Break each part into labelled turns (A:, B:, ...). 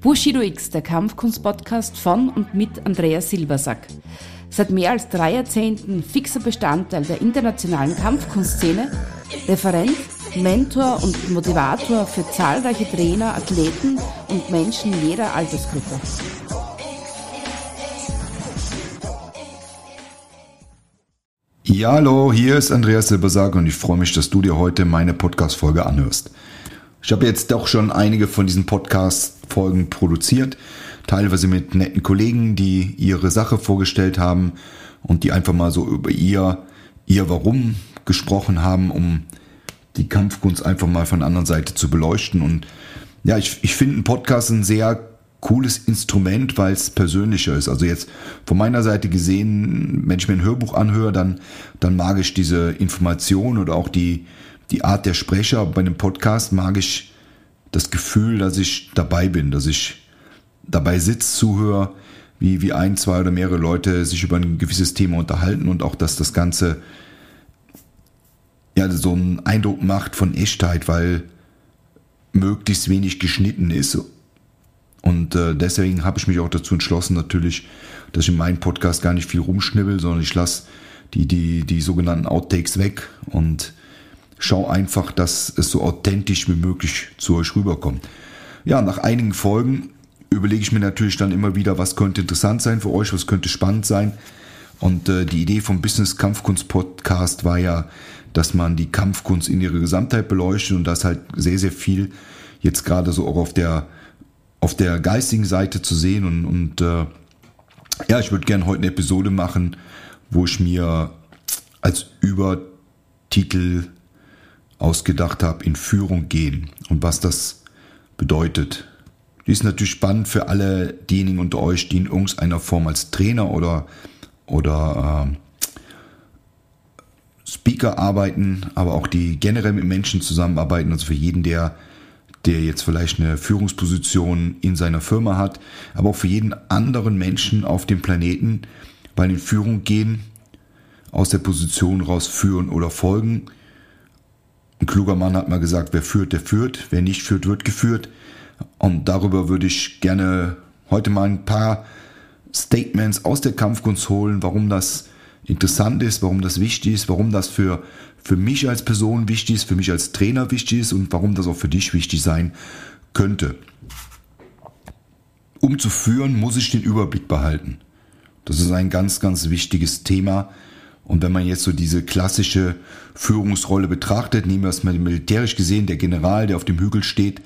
A: Bushido X, der Kampfkunst-Podcast von und mit Andreas Silbersack. Seit mehr als drei Jahrzehnten fixer Bestandteil der internationalen Kampfkunstszene, Referent, Mentor und Motivator für zahlreiche Trainer, Athleten und Menschen jeder Altersgruppe.
B: Ja, hallo, hier ist Andreas Silbersack und ich freue mich, dass du dir heute meine Podcast-Folge anhörst. Ich habe jetzt doch schon einige von diesen Podcast-Folgen produziert, teilweise mit netten Kollegen, die ihre Sache vorgestellt haben und die einfach mal so über ihr, ihr Warum gesprochen haben, um die Kampfkunst einfach mal von der anderen Seite zu beleuchten. Und ja, ich, ich finde einen Podcast ein sehr cooles Instrument, weil es persönlicher ist. Also jetzt von meiner Seite gesehen, wenn ich mir ein Hörbuch anhöre, dann, dann mag ich diese Information oder auch die, die Art der Sprecher. Bei einem Podcast mag ich das Gefühl, dass ich dabei bin, dass ich dabei sitze, zuhöre, wie, wie ein, zwei oder mehrere Leute sich über ein gewisses Thema unterhalten und auch, dass das Ganze ja so einen Eindruck macht von Echtheit, weil möglichst wenig geschnitten ist und äh, deswegen habe ich mich auch dazu entschlossen, natürlich, dass ich in meinem Podcast gar nicht viel rumschnibbel, sondern ich lasse die, die, die sogenannten Outtakes weg und schaue einfach, dass es so authentisch wie möglich zu euch rüberkommt. Ja, nach einigen Folgen überlege ich mir natürlich dann immer wieder, was könnte interessant sein für euch, was könnte spannend sein. Und äh, die Idee vom Business Kampfkunst Podcast war ja, dass man die Kampfkunst in ihrer Gesamtheit beleuchtet und das halt sehr, sehr viel jetzt gerade so auch auf der auf der geistigen Seite zu sehen. Und, und äh, ja, ich würde gerne heute eine Episode machen, wo ich mir als Übertitel ausgedacht habe, in Führung gehen und was das bedeutet. Die ist natürlich spannend für alle diejenigen unter euch, die in irgendeiner Form als Trainer oder, oder äh, Speaker arbeiten, aber auch die generell mit Menschen zusammenarbeiten. Also für jeden, der der jetzt vielleicht eine Führungsposition in seiner Firma hat, aber auch für jeden anderen Menschen auf dem Planeten, weil in Führung gehen, aus der Position raus führen oder folgen. Ein kluger Mann hat mal gesagt, wer führt, der führt, wer nicht führt, wird geführt. Und darüber würde ich gerne heute mal ein paar Statements aus der Kampfkunst holen, warum das interessant ist, warum das wichtig ist, warum das für für mich als Person wichtig ist, für mich als Trainer wichtig ist und warum das auch für dich wichtig sein könnte. Um zu führen, muss ich den Überblick behalten. Das ist ein ganz, ganz wichtiges Thema. Und wenn man jetzt so diese klassische Führungsrolle betrachtet, nehmen wir es mal militärisch gesehen, der General, der auf dem Hügel steht,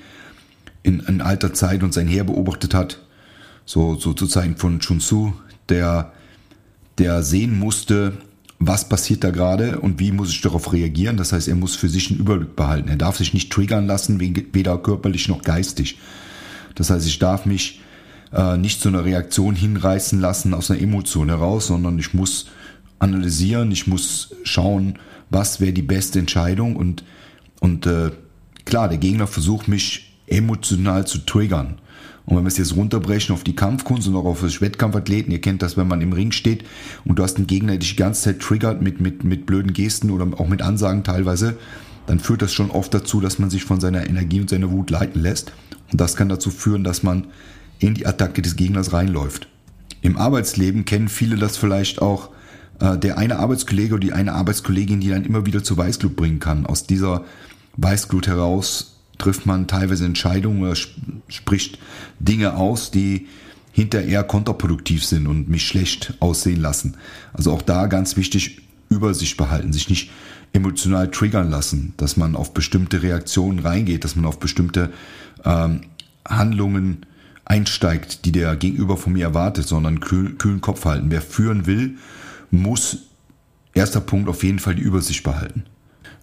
B: in, in alter Zeit und sein Heer beobachtet hat, so, so zu Zeiten von Chun Tzu, der, der sehen musste, was passiert da gerade und wie muss ich darauf reagieren. Das heißt, er muss für sich einen Überblick behalten. Er darf sich nicht triggern lassen, weder körperlich noch geistig. Das heißt, ich darf mich äh, nicht zu einer Reaktion hinreißen lassen aus einer Emotion heraus, sondern ich muss analysieren, ich muss schauen, was wäre die beste Entscheidung und, und äh, klar, der Gegner versucht mich emotional zu triggern. Und wenn wir es jetzt runterbrechen auf die Kampfkunst und auch auf das Wettkampfathleten, ihr kennt das, wenn man im Ring steht und du hast einen Gegner, der dich die ganze Zeit triggert mit, mit, mit blöden Gesten oder auch mit Ansagen teilweise, dann führt das schon oft dazu, dass man sich von seiner Energie und seiner Wut leiten lässt. Und das kann dazu führen, dass man in die Attacke des Gegners reinläuft. Im Arbeitsleben kennen viele das vielleicht auch, äh, der eine Arbeitskollege oder die eine Arbeitskollegin, die dann immer wieder zur Weißglut bringen kann. Aus dieser Weißglut heraus trifft man teilweise Entscheidungen oder spricht Dinge aus, die hinterher kontraproduktiv sind und mich schlecht aussehen lassen. Also auch da ganz wichtig, Übersicht behalten, sich nicht emotional triggern lassen, dass man auf bestimmte Reaktionen reingeht, dass man auf bestimmte ähm, Handlungen einsteigt, die der Gegenüber von mir erwartet, sondern kühl, kühlen Kopf halten. Wer führen will, muss erster Punkt auf jeden Fall die Übersicht behalten.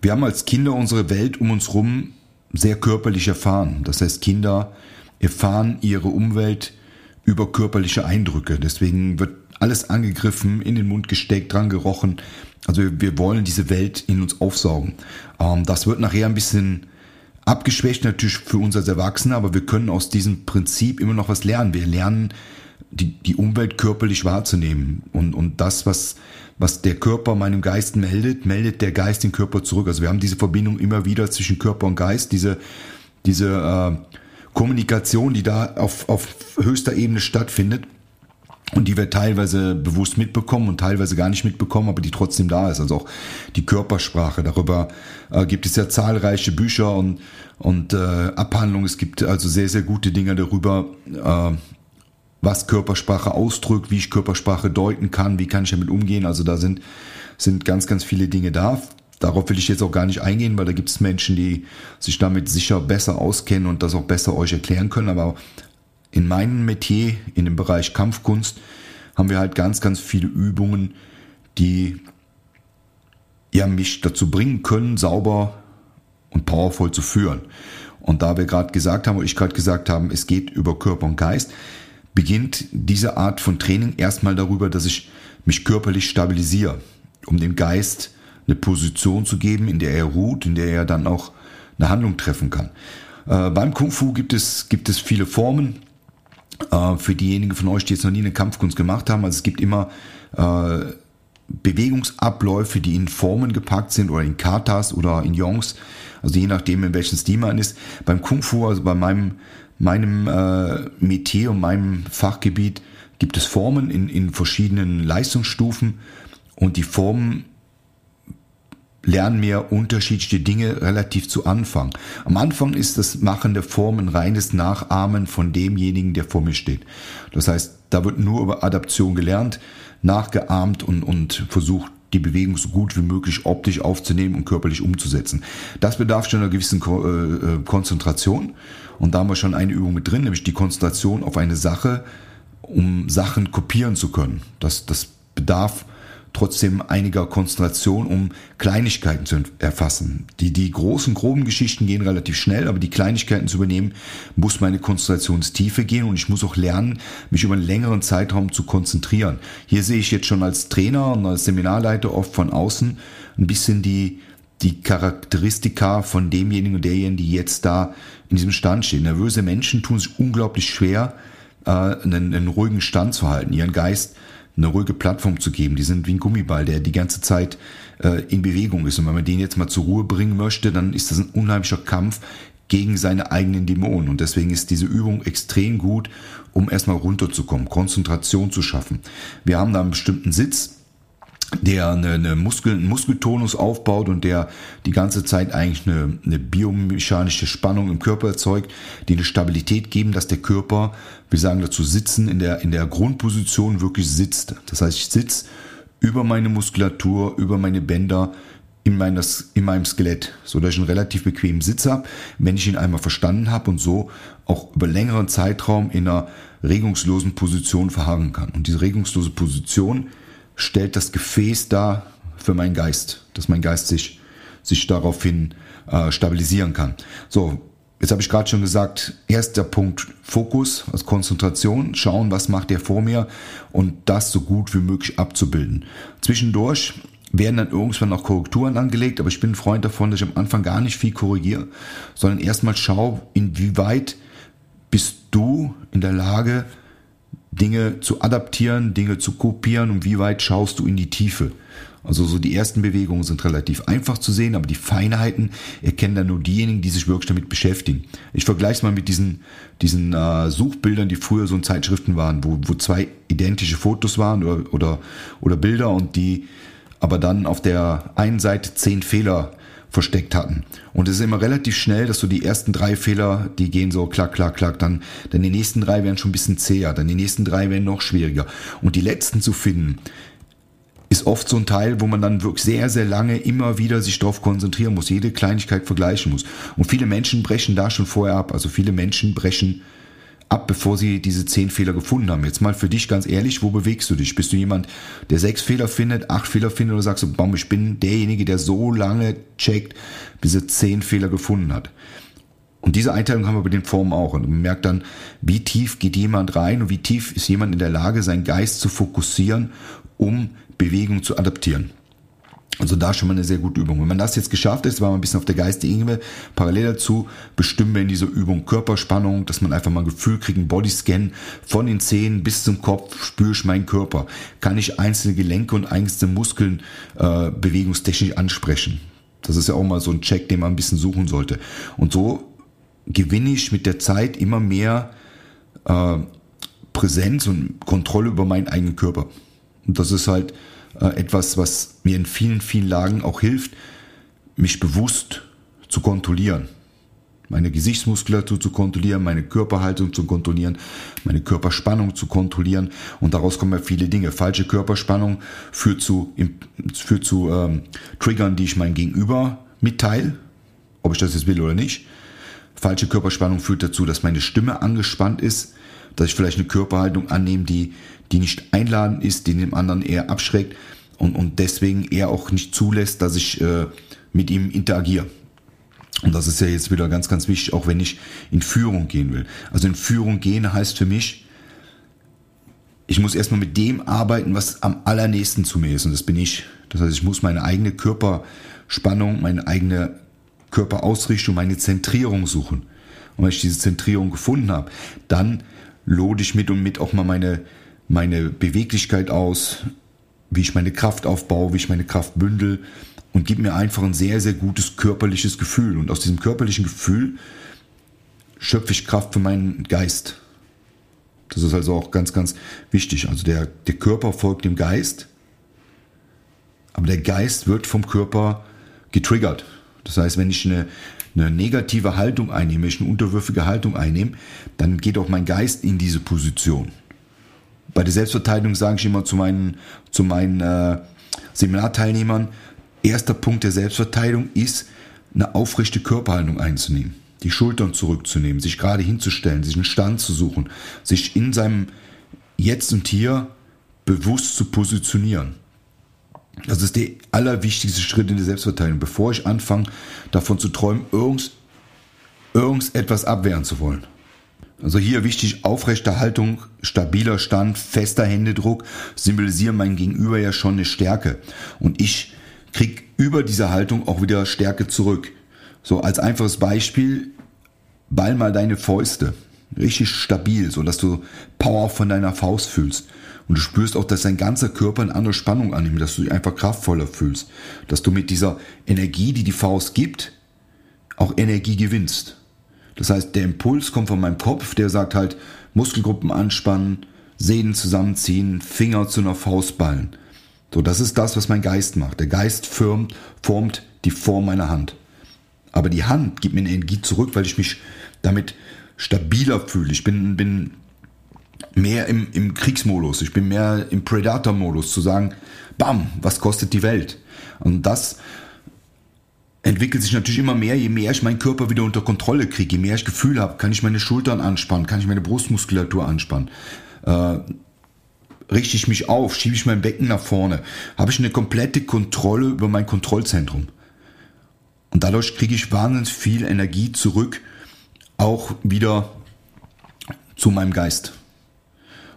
B: Wir haben als Kinder unsere Welt um uns herum sehr körperlich erfahren. Das heißt, Kinder erfahren ihre Umwelt über körperliche Eindrücke. Deswegen wird alles angegriffen, in den Mund gesteckt, dran gerochen. Also wir wollen diese Welt in uns aufsaugen. Ähm, das wird nachher ein bisschen abgeschwächt natürlich für uns als Erwachsene, aber wir können aus diesem Prinzip immer noch was lernen. Wir lernen die, die Umwelt körperlich wahrzunehmen und, und das, was was der Körper meinem Geist meldet, meldet der Geist den Körper zurück. Also wir haben diese Verbindung immer wieder zwischen Körper und Geist, diese, diese äh, Kommunikation, die da auf, auf höchster Ebene stattfindet und die wir teilweise bewusst mitbekommen und teilweise gar nicht mitbekommen, aber die trotzdem da ist. Also auch die Körpersprache. Darüber äh, gibt es ja zahlreiche Bücher und, und äh, Abhandlungen. Es gibt also sehr, sehr gute Dinge darüber, äh, was Körpersprache ausdrückt, wie ich Körpersprache deuten kann, wie kann ich damit umgehen. Also da sind, sind ganz, ganz viele Dinge da. Darauf will ich jetzt auch gar nicht eingehen, weil da gibt es Menschen, die sich damit sicher besser auskennen und das auch besser euch erklären können. Aber in meinem Metier, in dem Bereich Kampfkunst, haben wir halt ganz, ganz viele Übungen, die ja mich dazu bringen können, sauber und powervoll zu führen. Und da wir gerade gesagt haben, oder ich gerade gesagt haben, es geht über Körper und Geist, beginnt diese Art von Training erstmal darüber, dass ich mich körperlich stabilisiere, um dem Geist eine Position zu geben, in der er ruht, in der er dann auch eine Handlung treffen kann. Äh, beim Kung Fu gibt es, gibt es viele Formen. Äh, für diejenigen von euch, die jetzt noch nie eine Kampfkunst gemacht haben, also es gibt immer äh, Bewegungsabläufe, die in Formen gepackt sind oder in Katas oder in Yongs, also je nachdem, in welchem Stil man ist. Beim Kung Fu, also bei meinem, meinem äh, Metier und meinem Fachgebiet, gibt es Formen in, in verschiedenen Leistungsstufen und die Formen lernen wir unterschiedliche Dinge relativ zu Anfang. Am Anfang ist das Machen der Form ein reines Nachahmen von demjenigen, der vor mir steht. Das heißt, da wird nur über Adaption gelernt, nachgeahmt und, und versucht, die Bewegung so gut wie möglich optisch aufzunehmen und körperlich umzusetzen. Das bedarf schon einer gewissen äh, äh Konzentration. Und da haben wir schon eine Übung mit drin, nämlich die Konzentration auf eine Sache, um Sachen kopieren zu können. Das, das bedarf trotzdem einiger Konzentration, um Kleinigkeiten zu erfassen. Die, die großen, groben Geschichten gehen relativ schnell, aber die Kleinigkeiten zu übernehmen, muss meine Konzentrationstiefe gehen und ich muss auch lernen, mich über einen längeren Zeitraum zu konzentrieren. Hier sehe ich jetzt schon als Trainer und als Seminarleiter oft von außen ein bisschen die, die Charakteristika von demjenigen und derjenigen, die jetzt da in diesem Stand stehen. Nervöse Menschen tun sich unglaublich schwer, äh, einen, einen ruhigen Stand zu halten, ihren Geist eine ruhige Plattform zu geben. Die sind wie ein Gummiball, der die ganze Zeit äh, in Bewegung ist. Und wenn man den jetzt mal zur Ruhe bringen möchte, dann ist das ein unheimlicher Kampf gegen seine eigenen Dämonen. Und deswegen ist diese Übung extrem gut, um erstmal runterzukommen, Konzentration zu schaffen. Wir haben da einen bestimmten Sitz, der eine, eine Muskel, einen Muskeltonus aufbaut und der die ganze Zeit eigentlich eine, eine biomechanische Spannung im Körper erzeugt, die eine Stabilität geben, dass der Körper, wir sagen dazu sitzen, in der, in der Grundposition wirklich sitzt. Das heißt, ich sitze über meine Muskulatur, über meine Bänder, in, meines, in meinem Skelett, so dass ich einen relativ bequemen Sitz habe, wenn ich ihn einmal verstanden habe und so auch über längeren Zeitraum in einer regungslosen Position verharren kann. Und diese regungslose Position stellt das Gefäß dar für meinen Geist, dass mein Geist sich, sich daraufhin äh, stabilisieren kann. So, jetzt habe ich gerade schon gesagt, erster Punkt Fokus, also Konzentration, schauen, was macht der vor mir und das so gut wie möglich abzubilden. Zwischendurch werden dann irgendwann noch Korrekturen angelegt, aber ich bin ein Freund davon, dass ich am Anfang gar nicht viel korrigiere, sondern erstmal schau, inwieweit bist du in der Lage, Dinge zu adaptieren, Dinge zu kopieren und wie weit schaust du in die Tiefe. Also so die ersten Bewegungen sind relativ einfach zu sehen, aber die Feinheiten erkennen dann nur diejenigen, die sich wirklich damit beschäftigen. Ich vergleiche es mal mit diesen, diesen äh, Suchbildern, die früher so in Zeitschriften waren, wo, wo zwei identische Fotos waren oder, oder, oder Bilder und die aber dann auf der einen Seite zehn Fehler versteckt hatten. Und es ist immer relativ schnell, dass so die ersten drei Fehler, die gehen so klack, klack, klack, dann, dann die nächsten drei werden schon ein bisschen zäher, dann die nächsten drei werden noch schwieriger. Und die letzten zu finden, ist oft so ein Teil, wo man dann wirklich sehr, sehr lange immer wieder sich darauf konzentrieren muss, jede Kleinigkeit vergleichen muss. Und viele Menschen brechen da schon vorher ab. Also viele Menschen brechen ab, bevor sie diese zehn Fehler gefunden haben. Jetzt mal für dich ganz ehrlich, wo bewegst du dich? Bist du jemand, der sechs Fehler findet, acht Fehler findet oder sagst du, bam, ich bin derjenige, der so lange checkt, bis er zehn Fehler gefunden hat? Und diese Einteilung haben wir bei den Formen auch. Und man merkt dann, wie tief geht jemand rein und wie tief ist jemand in der Lage, seinen Geist zu fokussieren, um Bewegung zu adaptieren. Also da schon mal eine sehr gute Übung. Wenn man das jetzt geschafft ist, war man ein bisschen auf der geistigen Ebene. Parallel dazu bestimmen wir in dieser Übung Körperspannung, dass man einfach mal ein Gefühl kriegt, ein Bodyscan von den Zehen bis zum Kopf, spüre ich meinen Körper. Kann ich einzelne Gelenke und einzelne Muskeln äh, bewegungstechnisch ansprechen? Das ist ja auch mal so ein Check, den man ein bisschen suchen sollte. Und so gewinne ich mit der Zeit immer mehr äh, Präsenz und Kontrolle über meinen eigenen Körper. Und das ist halt etwas, was mir in vielen, vielen Lagen auch hilft, mich bewusst zu kontrollieren. Meine Gesichtsmuskulatur zu kontrollieren, meine Körperhaltung zu kontrollieren, meine Körperspannung zu kontrollieren. Und daraus kommen ja viele Dinge. Falsche Körperspannung führt zu, führt zu ähm, Triggern, die ich mein Gegenüber mitteile, ob ich das jetzt will oder nicht. Falsche Körperspannung führt dazu, dass meine Stimme angespannt ist, dass ich vielleicht eine Körperhaltung annehme, die, die nicht einladend ist, die dem anderen eher abschreckt und, und deswegen eher auch nicht zulässt, dass ich äh, mit ihm interagiere. Und das ist ja jetzt wieder ganz, ganz wichtig, auch wenn ich in Führung gehen will. Also in Führung gehen heißt für mich, ich muss erstmal mit dem arbeiten, was am allernächsten zu mir ist. Und das bin ich. Das heißt, ich muss meine eigene Körperspannung, meine eigene Körperausrichtung, meine Zentrierung suchen. Und wenn ich diese Zentrierung gefunden habe, dann lode ich mit und mit auch mal meine, meine Beweglichkeit aus, wie ich meine Kraft aufbaue, wie ich meine Kraft bündel und gebe mir einfach ein sehr, sehr gutes körperliches Gefühl. Und aus diesem körperlichen Gefühl schöpfe ich Kraft für meinen Geist. Das ist also auch ganz, ganz wichtig. Also der, der Körper folgt dem Geist, aber der Geist wird vom Körper getriggert. Das heißt, wenn ich eine, eine negative Haltung einnehme, wenn ich eine unterwürfige Haltung einnehme, dann geht auch mein Geist in diese Position. Bei der Selbstverteidigung sage ich immer zu meinen, zu meinen äh, Seminarteilnehmern, erster Punkt der Selbstverteidigung ist, eine aufrechte Körperhaltung einzunehmen, die Schultern zurückzunehmen, sich gerade hinzustellen, sich einen Stand zu suchen, sich in seinem Jetzt und Hier bewusst zu positionieren. Das ist der allerwichtigste Schritt in der Selbstverteidigung, bevor ich anfange, davon zu träumen, irgend, irgendetwas abwehren zu wollen. Also hier wichtig, aufrechte Haltung, stabiler Stand, fester Händedruck symbolisieren mein Gegenüber ja schon eine Stärke. Und ich krieg über diese Haltung auch wieder Stärke zurück. So als einfaches Beispiel, ball mal deine Fäuste. Richtig stabil, so dass du Power von deiner Faust fühlst. Und du spürst auch, dass dein ganzer Körper eine andere Spannung annimmt, dass du dich einfach kraftvoller fühlst. Dass du mit dieser Energie, die die Faust gibt, auch Energie gewinnst. Das heißt, der Impuls kommt von meinem Kopf, der sagt halt, Muskelgruppen anspannen, Sehnen zusammenziehen, Finger zu einer Faust ballen. So, das ist das, was mein Geist macht. Der Geist formt, formt die Form meiner Hand. Aber die Hand gibt mir eine Energie zurück, weil ich mich damit stabiler fühle. Ich bin, bin mehr im, im Kriegsmodus, ich bin mehr im Predator-Modus, zu sagen, bam, was kostet die Welt? Und das entwickelt sich natürlich immer mehr, je mehr ich meinen Körper wieder unter Kontrolle kriege, je mehr ich Gefühl habe, kann ich meine Schultern anspannen, kann ich meine Brustmuskulatur anspannen. Äh, richte ich mich auf, schiebe ich mein Becken nach vorne, habe ich eine komplette Kontrolle über mein Kontrollzentrum. Und dadurch kriege ich wahnsinnig viel Energie zurück, auch wieder zu meinem Geist.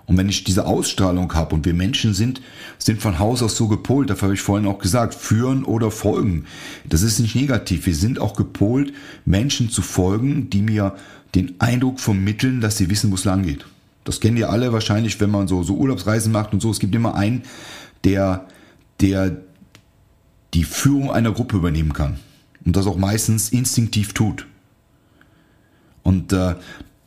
B: Und wenn ich diese Ausstrahlung habe und wir Menschen sind, sind von Haus aus so gepolt, dafür habe ich vorhin auch gesagt, führen oder folgen. Das ist nicht negativ. Wir sind auch gepolt, Menschen zu folgen, die mir den Eindruck vermitteln, dass sie wissen, wo es lang geht. Das kennen ihr alle wahrscheinlich, wenn man so, so Urlaubsreisen macht und so. Es gibt immer einen, der, der die Führung einer Gruppe übernehmen kann. Und das auch meistens instinktiv tut. Und äh,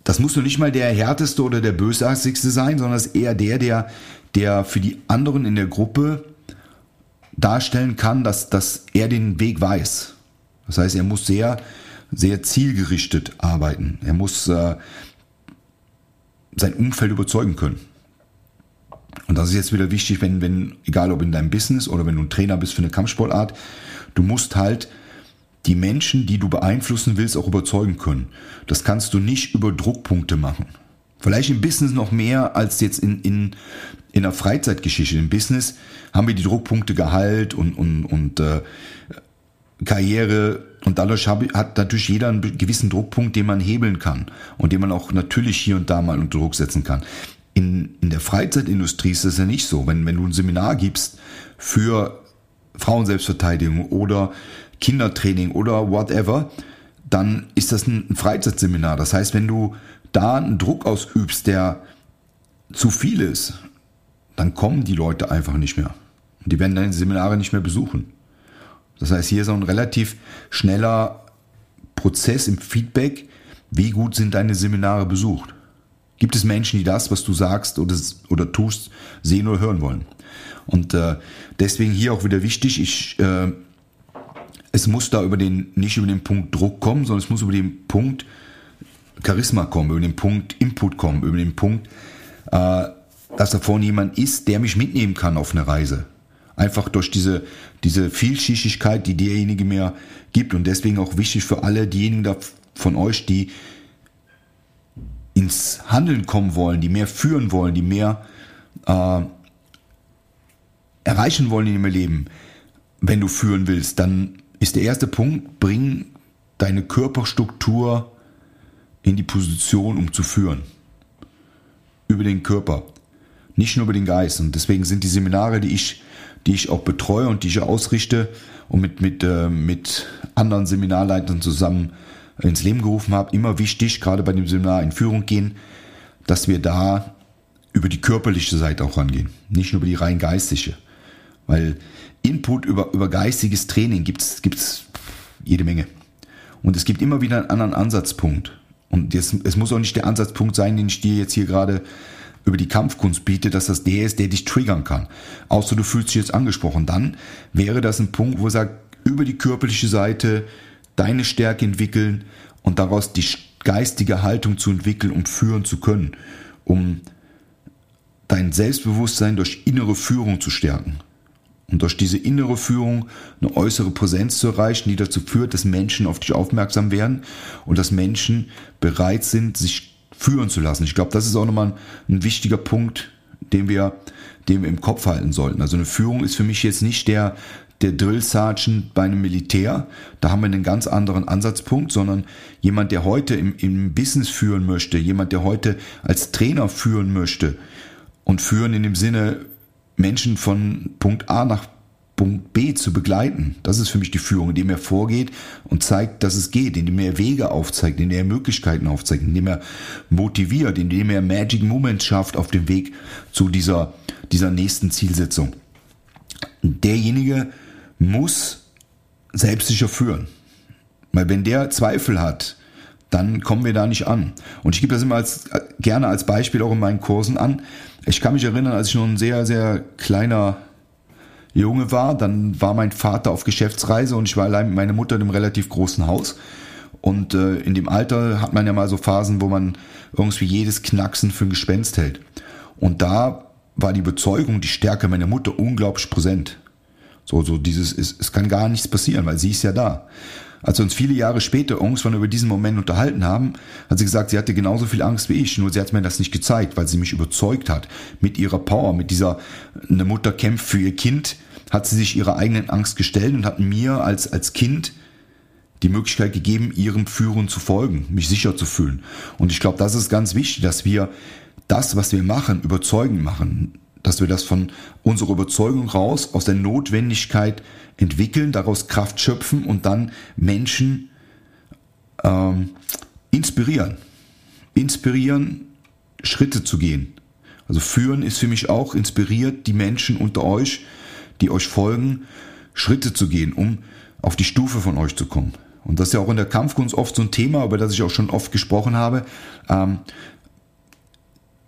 B: das muss nur nicht mal der härteste oder der bösartigste sein, sondern es ist eher der, der, der für die anderen in der Gruppe darstellen kann, dass, dass er den Weg weiß. Das heißt, er muss sehr, sehr zielgerichtet arbeiten. Er muss äh, sein Umfeld überzeugen können. Und das ist jetzt wieder wichtig, wenn, wenn, egal ob in deinem Business oder wenn du ein Trainer bist für eine Kampfsportart, du musst halt die Menschen, die du beeinflussen willst, auch überzeugen können. Das kannst du nicht über Druckpunkte machen. Vielleicht im Business noch mehr als jetzt in, in, in der Freizeitgeschichte. Im Business haben wir die Druckpunkte Gehalt und, und, und äh, Karriere und dadurch hat natürlich jeder einen gewissen Druckpunkt, den man hebeln kann und den man auch natürlich hier und da mal unter Druck setzen kann. In, in der Freizeitindustrie ist das ja nicht so. Wenn, wenn du ein Seminar gibst für Frauenselbstverteidigung oder Kindertraining oder whatever, dann ist das ein Freizeitseminar. Das heißt, wenn du da einen Druck ausübst, der zu viel ist, dann kommen die Leute einfach nicht mehr. Die werden deine Seminare nicht mehr besuchen. Das heißt, hier ist auch ein relativ schneller Prozess im Feedback, wie gut sind deine Seminare besucht? Gibt es Menschen, die das, was du sagst oder, oder tust, sehen oder hören wollen? Und äh, deswegen hier auch wieder wichtig, ich, äh, es muss da über den, nicht über den Punkt Druck kommen, sondern es muss über den Punkt Charisma kommen, über den Punkt Input kommen, über den Punkt, äh, dass da vorne jemand ist, der mich mitnehmen kann auf eine Reise. Einfach durch diese, diese Vielschichtigkeit, die derjenige mir gibt. Und deswegen auch wichtig für alle diejenigen da von euch, die ins Handeln kommen wollen, die mehr führen wollen, die mehr äh, erreichen wollen in ihrem Leben. Wenn du führen willst, dann ist der erste Punkt, bring deine Körperstruktur in die Position, um zu führen. Über den Körper, nicht nur über den Geist. Und deswegen sind die Seminare, die ich die ich auch betreue und die ich ausrichte und mit, mit, äh, mit anderen Seminarleitern zusammen ins Leben gerufen habe, immer wichtig, gerade bei dem Seminar in Führung gehen, dass wir da über die körperliche Seite auch rangehen, nicht nur über die rein geistige. Weil Input über, über geistiges Training gibt es jede Menge. Und es gibt immer wieder einen anderen Ansatzpunkt. Und jetzt, es muss auch nicht der Ansatzpunkt sein, den ich dir jetzt hier gerade über die Kampfkunst bietet, dass das der ist, der dich triggern kann. Außer du fühlst dich jetzt angesprochen. Dann wäre das ein Punkt, wo er sagt, über die körperliche Seite deine Stärke entwickeln und daraus die geistige Haltung zu entwickeln, um führen zu können, um dein Selbstbewusstsein durch innere Führung zu stärken. Und durch diese innere Führung eine äußere Präsenz zu erreichen, die dazu führt, dass Menschen auf dich aufmerksam werden und dass Menschen bereit sind, sich führen zu lassen. Ich glaube, das ist auch nochmal ein, wichtiger Punkt, den wir, den wir im Kopf halten sollten. Also eine Führung ist für mich jetzt nicht der, der Drill Sergeant bei einem Militär. Da haben wir einen ganz anderen Ansatzpunkt, sondern jemand, der heute im, im Business führen möchte, jemand, der heute als Trainer führen möchte und führen in dem Sinne Menschen von Punkt A nach Punkt B zu begleiten. Das ist für mich die Führung, indem er vorgeht und zeigt, dass es geht, indem er Wege aufzeigt, indem er Möglichkeiten aufzeigt, indem er motiviert, indem er Magic Moments schafft auf dem Weg zu dieser, dieser nächsten Zielsetzung. Derjenige muss selbstsicher führen. Weil wenn der Zweifel hat, dann kommen wir da nicht an. Und ich gebe das immer als, gerne als Beispiel auch in meinen Kursen an. Ich kann mich erinnern, als ich noch ein sehr, sehr kleiner Junge war. Dann war mein Vater auf Geschäftsreise und ich war allein mit meiner Mutter in einem relativ großen Haus. Und äh, in dem Alter hat man ja mal so Phasen, wo man irgendwie jedes Knacksen für ein Gespenst hält. Und da war die Überzeugung, die Stärke meiner Mutter unglaublich präsent. So, so dieses, es, es kann gar nichts passieren, weil sie ist ja da. Als wir uns viele Jahre später irgendwann über diesen Moment unterhalten haben, hat sie gesagt, sie hatte genauso viel Angst wie ich, nur sie hat mir das nicht gezeigt, weil sie mich überzeugt hat mit ihrer Power, mit dieser, eine Mutter kämpft für ihr Kind, hat sie sich ihrer eigenen Angst gestellt und hat mir als, als Kind die Möglichkeit gegeben, ihrem Führen zu folgen, mich sicher zu fühlen. Und ich glaube, das ist ganz wichtig, dass wir das, was wir machen, überzeugend machen, dass wir das von unserer Überzeugung raus, aus der Notwendigkeit entwickeln, daraus Kraft schöpfen und dann Menschen ähm, inspirieren. Inspirieren, Schritte zu gehen. Also führen ist für mich auch inspiriert, die Menschen unter euch, die euch folgen, Schritte zu gehen, um auf die Stufe von euch zu kommen. Und das ist ja auch in der Kampfkunst oft so ein Thema, über das ich auch schon oft gesprochen habe. Ähm,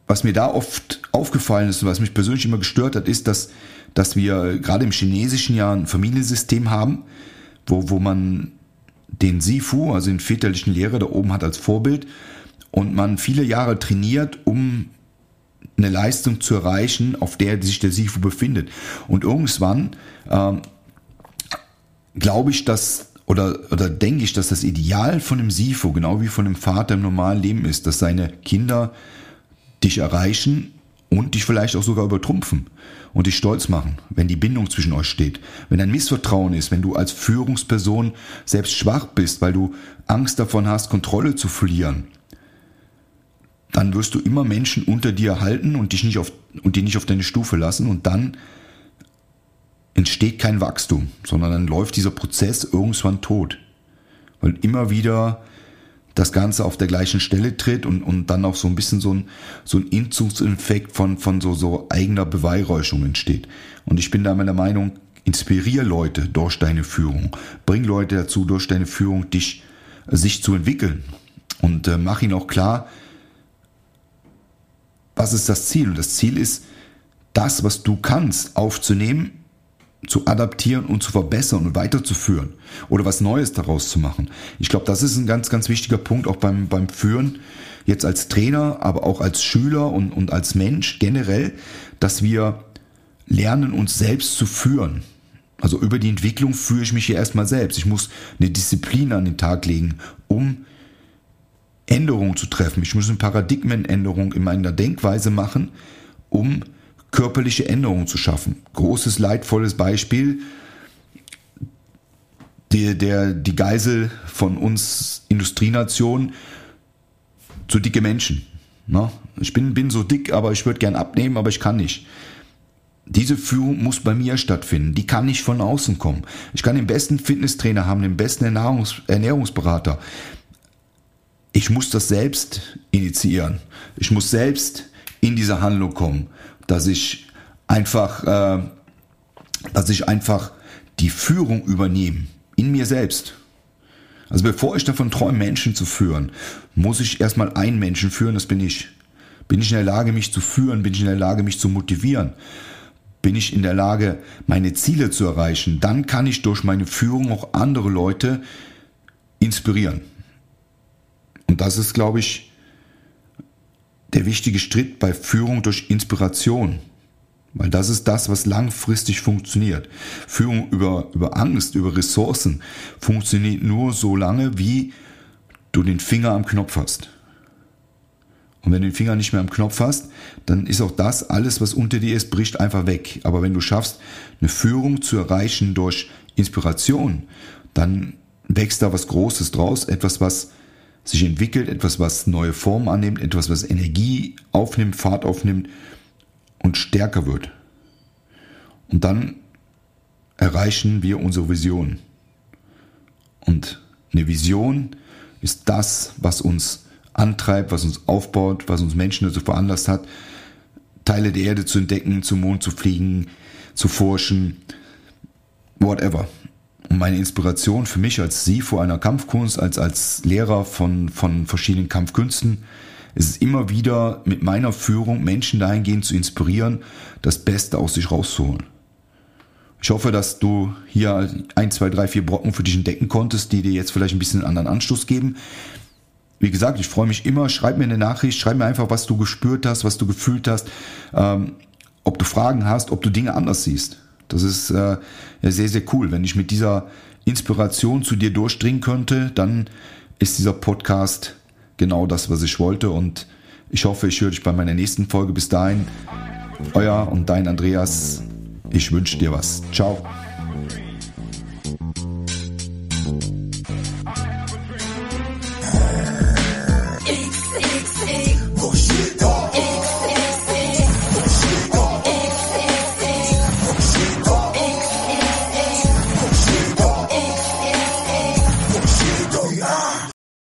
B: was mir da oft aufgefallen ist und was mich persönlich immer gestört hat, ist, dass, dass wir gerade im chinesischen ja ein Familiensystem haben, wo, wo man den Sifu, also den väterlichen Lehrer, da oben hat als Vorbild und man viele Jahre trainiert, um eine Leistung zu erreichen, auf der sich der Sifu befindet. Und irgendwann ähm, glaube ich, dass oder, oder denke ich, dass das Ideal von dem Sifu, genau wie von dem Vater im normalen Leben ist, dass seine Kinder dich erreichen und dich vielleicht auch sogar übertrumpfen und dich stolz machen, wenn die Bindung zwischen euch steht. Wenn ein Missvertrauen ist, wenn du als Führungsperson selbst schwach bist, weil du Angst davon hast, Kontrolle zu verlieren, dann wirst du immer Menschen unter dir halten und dich nicht auf, und die nicht auf deine Stufe lassen und dann entsteht kein Wachstum, sondern dann läuft dieser Prozess irgendwann tot. Weil immer wieder das Ganze auf der gleichen Stelle tritt und, und dann auch so ein bisschen so ein, so ein Inzugseffekt von, von so, so eigener Beweihräuschung entsteht. Und ich bin da meiner Meinung, inspirier Leute durch deine Führung. Bring Leute dazu, durch deine Führung dich, sich zu entwickeln. Und äh, mach ihnen auch klar, was ist das Ziel? Und das Ziel ist, das, was du kannst, aufzunehmen, zu adaptieren und zu verbessern und weiterzuführen oder was Neues daraus zu machen. Ich glaube, das ist ein ganz, ganz wichtiger Punkt auch beim, beim Führen, jetzt als Trainer, aber auch als Schüler und, und als Mensch generell, dass wir lernen, uns selbst zu führen. Also über die Entwicklung führe ich mich hier erstmal selbst. Ich muss eine Disziplin an den Tag legen, um Änderungen zu treffen. Ich muss eine Paradigmenänderung in meiner Denkweise machen, um körperliche Änderungen zu schaffen. Großes, leidvolles Beispiel. Der, der, die Geisel von uns Industrienationen zu dicke Menschen. Na? Ich bin, bin so dick, aber ich würde gern abnehmen, aber ich kann nicht. Diese Führung muss bei mir stattfinden. Die kann nicht von außen kommen. Ich kann den besten Fitnesstrainer haben, den besten Ernährungs Ernährungsberater. Ich muss das selbst initiieren. Ich muss selbst in diese Handlung kommen, dass ich einfach, äh, dass ich einfach die Führung übernehme in mir selbst. Also bevor ich davon träume, Menschen zu führen, muss ich erstmal einen Menschen führen, das bin ich. Bin ich in der Lage, mich zu führen? Bin ich in der Lage, mich zu motivieren? bin ich in der Lage, meine Ziele zu erreichen, dann kann ich durch meine Führung auch andere Leute inspirieren. Und das ist, glaube ich, der wichtige Schritt bei Führung durch Inspiration. Weil das ist das, was langfristig funktioniert. Führung über, über Angst, über Ressourcen funktioniert nur so lange, wie du den Finger am Knopf hast. Und wenn du den Finger nicht mehr am Knopf hast, dann ist auch das, alles was unter dir ist, bricht einfach weg. Aber wenn du schaffst, eine Führung zu erreichen durch Inspiration, dann wächst da was Großes draus, etwas, was sich entwickelt, etwas, was neue Formen annimmt, etwas, was Energie aufnimmt, Fahrt aufnimmt und stärker wird. Und dann erreichen wir unsere Vision. Und eine Vision ist das, was uns antreibt, was uns aufbaut, was uns Menschen dazu veranlasst hat, Teile der Erde zu entdecken, zum Mond zu fliegen, zu forschen, whatever. Und meine Inspiration für mich als Sie vor einer Kampfkunst, als, als Lehrer von, von verschiedenen Kampfkünsten, ist es immer wieder mit meiner Führung Menschen dahingehend zu inspirieren, das Beste aus sich rauszuholen. Ich hoffe, dass du hier ein, zwei, drei, vier Brocken für dich entdecken konntest, die dir jetzt vielleicht ein bisschen einen anderen Anstoß geben. Wie gesagt, ich freue mich immer. Schreib mir eine Nachricht, schreib mir einfach, was du gespürt hast, was du gefühlt hast, ähm, ob du Fragen hast, ob du Dinge anders siehst. Das ist äh, sehr, sehr cool. Wenn ich mit dieser Inspiration zu dir durchdringen könnte, dann ist dieser Podcast genau das, was ich wollte. Und ich hoffe, ich höre dich bei meiner nächsten Folge. Bis dahin, euer und dein Andreas. Ich wünsche dir was. Ciao.